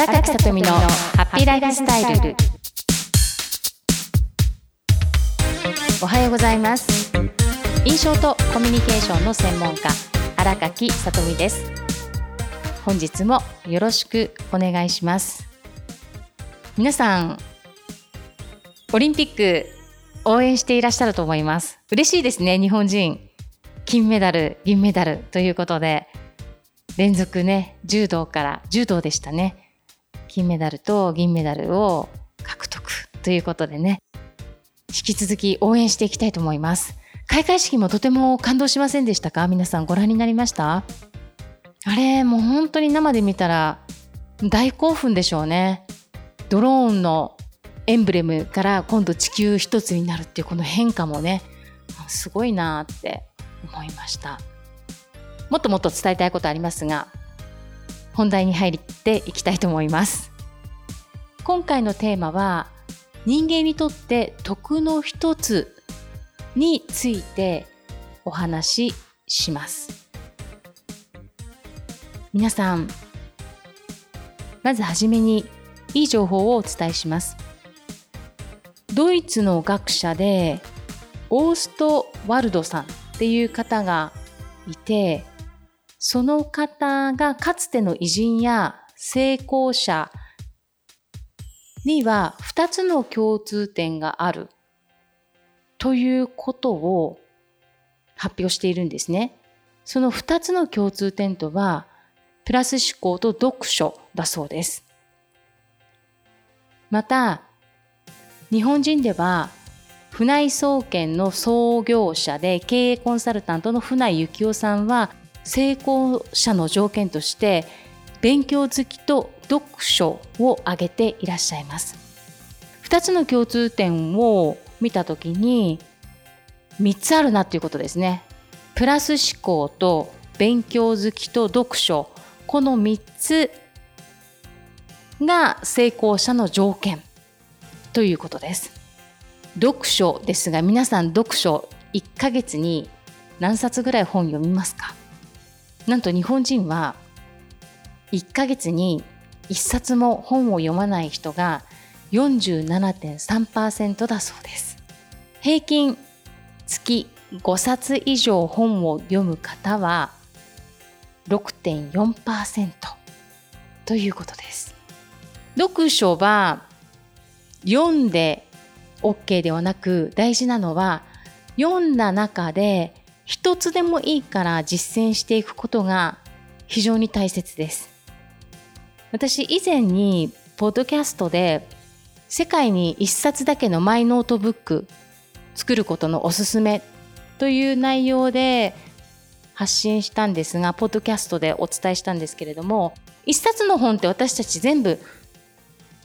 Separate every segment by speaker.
Speaker 1: 荒垣さとみのハッピーライフスタイル。おはようございます。印象とコミュニケーションの専門家荒垣さとみです。本日もよろしくお願いします。皆さんオリンピック応援していらっしゃると思います。嬉しいですね日本人。金メダル銀メダルということで。連続ね柔道から柔道でしたね。金メダルと銀メダルを獲得ということでね引き続き応援していきたいと思います。開会式もとても感動しませんでしたか？皆さんご覧になりました？あれもう本当に生で見たら大興奮でしょうね。ドローンのエンブレムから今度地球一つになるっていうこの変化もねすごいなって思いました。もっともっと伝えたいことありますが本題に入っていきたいと思います。今回のテーマは人間にとって徳の一つについてお話しします。皆さんまずはじめにいい情報をお伝えします。ドイツの学者でオーストワルドさんっていう方がいてその方がかつての偉人や成功者には2つの共通点があるということを発表しているんですね。その2つの共通点とはプラス思考と読書だそうです。また日本人では船井総研の創業者で経営コンサルタントの船井幸雄さんは成功者の条件として勉強好きと読書を挙げていらっしゃいます。2つの共通点を見た時に3つあるなっていうことですね。プラス思考と勉強好きと読書。この3つが成功者の条件ということです。読書ですが皆さん読書1ヶ月に何冊ぐらい本読みますか？なんと日本人は1ヶ月に1冊も本を読まない人が47.3%だそうです。平均月5冊以上本を読む方は6.4%ということです。読書は読んで OK ではなく大事なのは読んだ中で一つでもいいから実践していくことが非常に大切です。私以前にポッドキャストで世界に一冊だけのマイノートブック作ることのおすすめという内容で発信したんですが、ポッドキャストでお伝えしたんですけれども、一冊の本って私たち全部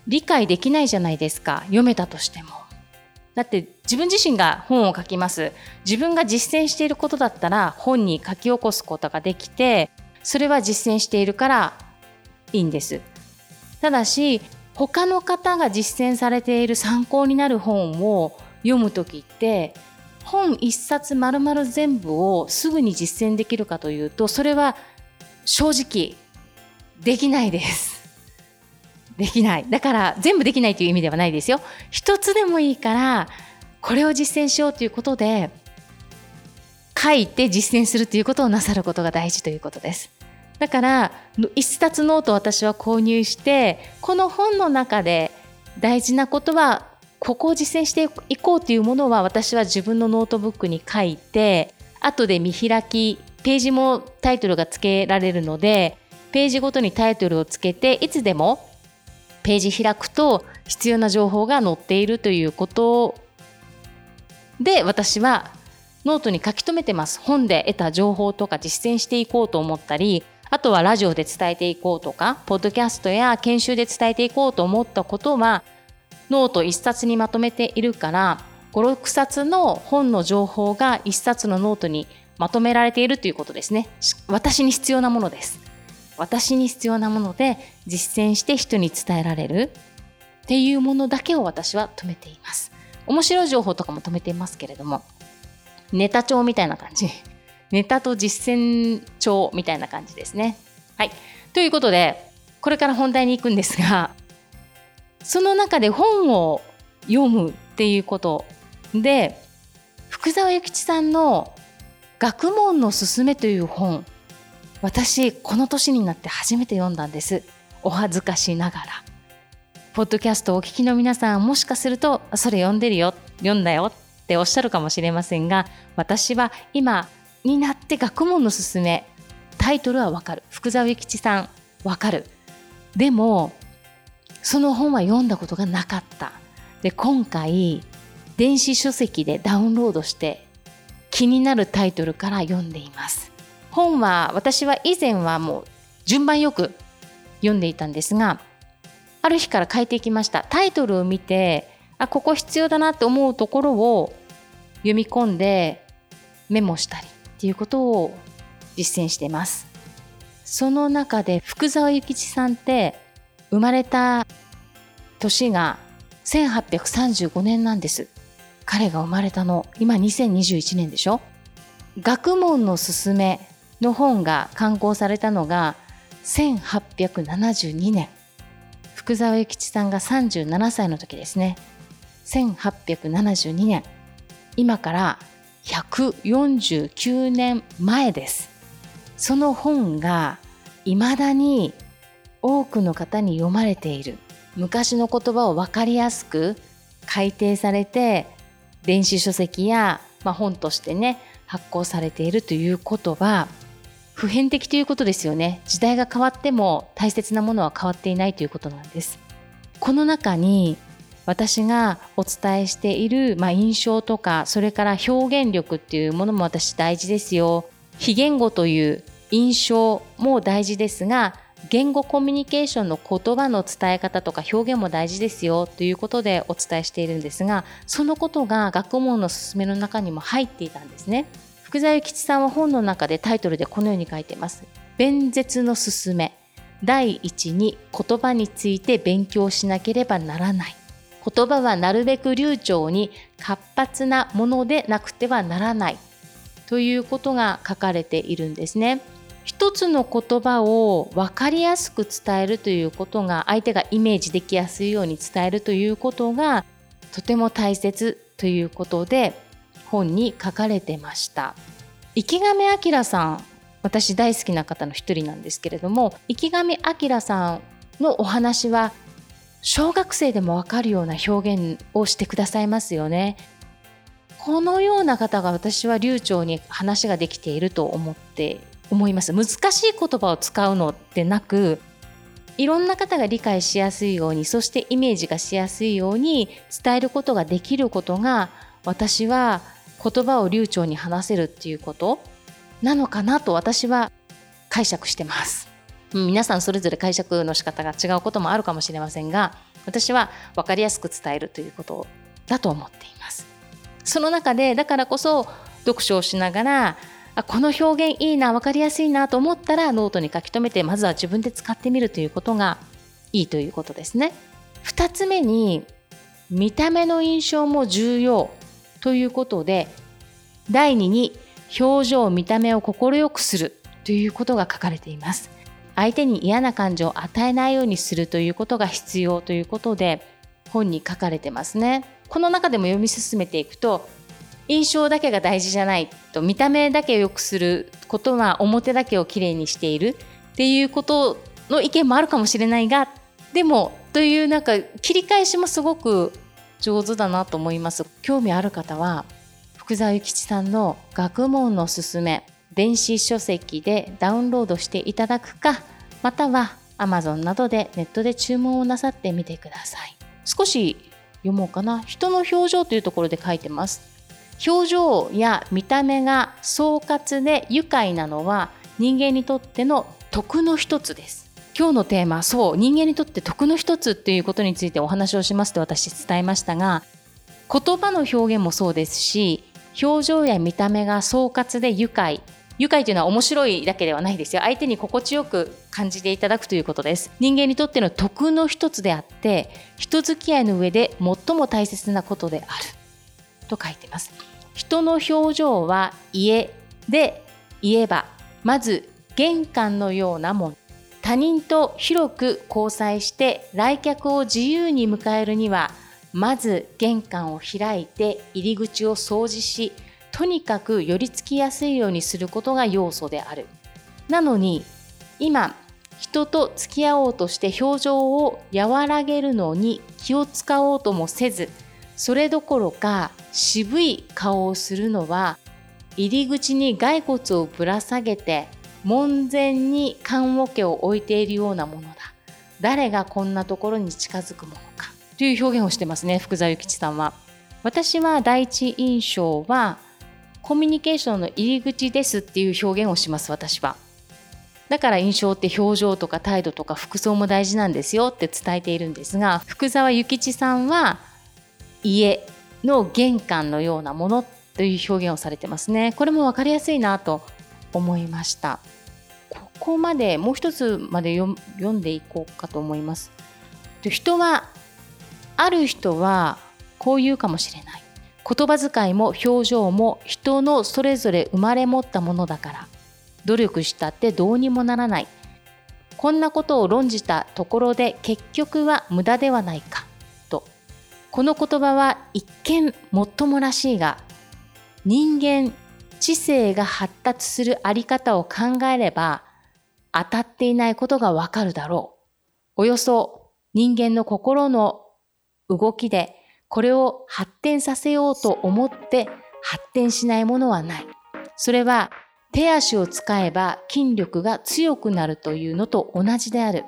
Speaker 1: 理解できないじゃないですか。読めたとしても。だって自分自身が本を書きます。自分が実践していることだったら本に書き起こすことができて、それは実践しているからいいんです。ただし、他の方が実践されている参考になる本を読む時って本一冊丸々全部をすぐに実践できるかというとそれは正直できないです。できない。だから全部できないという意味ではないですよ。一つでもいいからこれを実践しようということで書いて実践するということをなさることが大事ということです。だから一冊ノートを私は購入してこの本の中で大事なことはここを実践していこうというものは私は自分のノートブックに書いて後で見開きページもタイトルが付けられるのでページごとにタイトルをつけていつでもページ開くと必要な情報が載っているということで私はノートに書き留めてます本で得た情報とか実践していこうと思ったりあとはラジオで伝えていこうとか、ポッドキャストや研修で伝えていこうと思ったことは、ノート1冊にまとめているから、5、6冊の本の情報が1冊のノートにまとめられているということですね。私に必要なものです。私に必要なもので実践して人に伝えられるっていうものだけを私は留めています。面白い情報とかも留めていますけれども、ネタ帳みたいな感じ。ネタと実践帳みたいな感じですね。はい。ということで、これから本題に行くんですがその中で本を読むっていうことで福沢諭吉さんの「学問のすすめ」という本私この年になって初めて読んだんです。お恥ずかしながら。ポッドキャストをお聞きの皆さんもしかするとそれ読んでるよ読んだよっておっしゃるかもしれませんが私は今になって学問のすすめタイトルはわかる。福沢諭吉さんわかる。でもその本は読んだことがなかった。で今回電子書籍でダウンロードして気になるタイトルから読んでいます。本は私は以前はもう順番よく読んでいたんですがある日から変えていきました。タイトルを見てあここ必要だなって思うところを読み込んでメモしたりっていうことを実践しています。その中で福沢諭吉さんって生まれた年が1835年なんです。彼が生まれたの今2021年でしょ。学問のすすめの本が刊行されたのが1872年。福沢諭吉さんが37歳の時ですね。1872年。今から149年前です。その本がいまだに多くの方に読まれている。昔の言葉を分かりやすく改訂されて電子書籍や、まあ、本としてね発行されているということは普遍的ということですよね。時代が変わっても大切なものは変わっていないということなんです。この中に私がお伝えしている、まあ、印象とかそれから表現力っていうものも私大事ですよ。非言語という印象も大事ですが言語コミュニケーションの言葉の伝え方とか表現も大事ですよ。ということでお伝えしているんですがそのことが学問の勧めの中にも入っていたんですね。福沢諭吉さんは本の中でタイトルでこのように書いています。弁舌の勧め。第一に言葉について勉強しなければならない。言葉はなるべく流暢に活発なものでなくてはならない。ということが書かれているんですね。一つの言葉を分かりやすく伝えるということが相手がイメージできやすいように伝えるということがとても大切ということで本に書かれてました。池上彰さん私大好きな方の一人なんですけれども池上彰さんのお話は小学生でもわかるような表現をしてくださいますよね。このような方が私は流暢に話ができていると思って思います。難しい言葉を使うのでなくいろんな方が理解しやすいようにそしてイメージがしやすいように伝えることができることが私は言葉を流暢に話せるっていうこと？なのかなと私は解釈してます。皆さんそれぞれ解釈の仕方が違うこともあるかもしれませんが私は分かりやすく伝えるということだと思っています。その中でだからこそ読書をしながらあこの表現いいな分かりやすいなと思ったらノートに書き留めてまずは自分で使ってみるということがいいということですね。2つ目に見た目の印象も重要ということで第2に表情見た目を快くするということが書かれています。相手に嫌な感情を与えないようにするということが必要ということで本に書かれてますね。この中でも読み進めていくと印象だけが大事じゃないと見た目だけを良くすることは表だけをきれいにしているっていうことの意見もあるかもしれないがでもというなんか切り返しもすごく上手だなと思います。興味ある方は福沢諭吉さんの「学問のすすめ」電子書籍でダウンロードしていただくかまたは Amazon などでネットで注文をなさってみてください。少し読もうかな。人の表情というところで書いてます。表情や見た目が総括で愉快なのは人間にとっての徳の一つです。今日のテーマそう人間にとって徳の一つっていうことについてお話をしますと私伝えましたが言葉の表現もそうですし表情や見た目が総括で愉快。愉快というのは面白いだけではないですよ。相手に心地よく感じていただくということです。人間にとっての徳の一つであって人付き合いの上で最も大切なことである。と書いてます。人の表情は家で言えばまず玄関のようなもの。他人と広く交際して来客を自由に迎えるにはまず玄関を開いて入り口を掃除しとにかく寄り付きやすいようにすることが要素である。なのに今人と付き合おうとして表情を和らげるのに気を使おうともせずそれどころか渋い顔をするのは入り口に骸骨をぶら下げて門前に棺桶を置いているようなものだ。誰がこんなところに近づくものか。という表現をしてますね福沢諭吉さんは。私は第一印象はコミュニケーションの入り口ですっていう表現をします私は。だから印象って表情とか態度とか服装も大事なんですよって伝えているんですが福沢諭吉さんは家の玄関のようなものという表現をされてますね。これも分かりやすいなと思いました。こまでもう一つまで読んでいこうかと思います。人はある人はこう言うかもしれない。言葉遣いも表情も人のそれぞれ生まれ持ったものだから。努力したってどうにもならない。こんなことを論じたところで結局は無駄ではないか。と。この言葉は一見もっともらしいが人間知性が発達するあり方を考えれば当たっていないことがわかるだろうおよそ人間の心の動きでこれを発展させようと思って発展しないものはないそれは手足を使えば筋力が強くなるというのと同じである。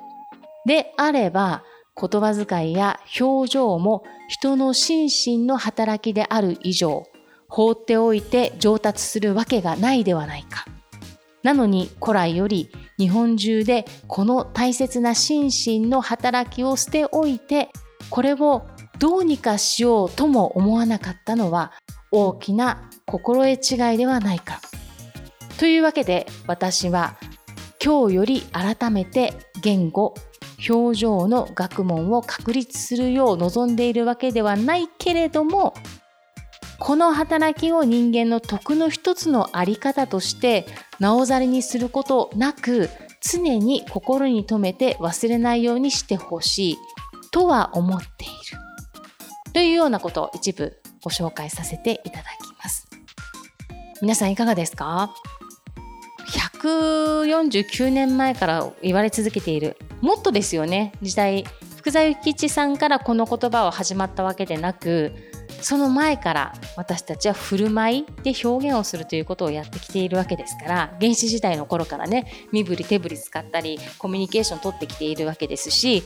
Speaker 1: であれば言葉遣いや表情も人の心身の働きである以上放っておいて上達するわけがないではないか。なのに古来より日本中でこの大切な心身の働きを捨ておいてこれをどうにかしようとも思わなかったのは大きな心得違いではないか。というわけで私は今日より改めて言語表情の学問を確立するよう望んでいるわけではないけれどもこの働きを人間の徳の一つのあり方としてなおざりにすることなく常に心に留めて忘れないようにしてほしいとは思っている。というようなことを一部ご紹介させていただきます。皆さんいかがですか？149年前から言われ続けている。もっとですよね。時代。福沢諭吉さんからこの言葉は始まったわけでなくその前から私たちは振る舞いで表現をするということをやってきているわけですから原始時代の頃からね身振り手振り使ったりコミュニケーション取ってきているわけですし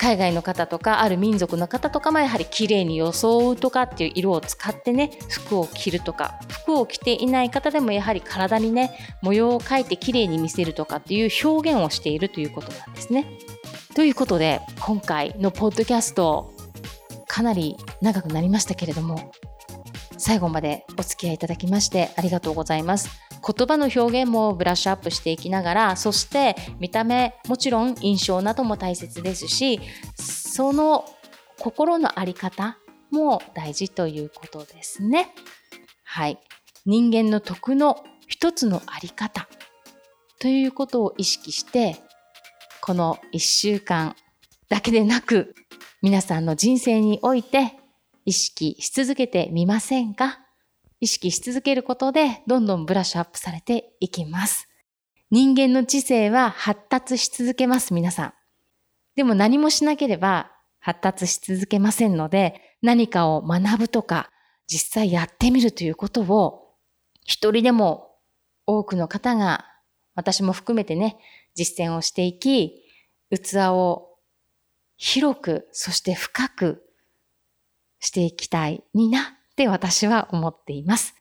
Speaker 1: 海外の方とかある民族の方とかもやはり綺麗に装うとかっていう色を使ってね服を着るとか服を着ていない方でもやはり体にね模様を描いて綺麗に見せるとかっていう表現をしているということなんですね。ということで今回のポッドキャストかなり長くなりましたけれども最後までお付き合いいただきましてありがとうございます。言葉の表現もブラッシュアップしていきながらそして見た目もちろん印象なども大切ですしその心の在り方も大事ということですね。はい。人間の徳の一つの在り方ということを意識してこの1週間だけでなく皆さんの人生において意識し続けてみませんか？意識し続けることでどんどんブラッシュアップされていきます。人間の知性は発達し続けます、皆さん。でも何もしなければ発達し続けませんので、何かを学ぶとか、実際やってみるということを、一人でも多くの方が、私も含めてね、実践をしていき、器を広く、そして深くしていきたいになって私は思っています。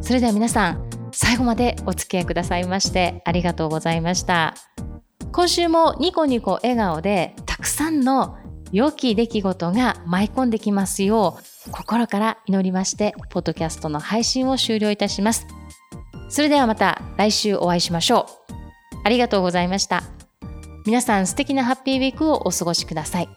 Speaker 1: それでは皆さん、最後までお付き合いくださいましてありがとうございました。今週もニコニコ笑顔でたくさんの良き出来事が舞い込んできますよう心から祈りまして、ポッドキャストの配信を終了いたします。それではまた来週お会いしましょう。ありがとうございました。皆さん素敵なハッピーウィークをお過ごしください。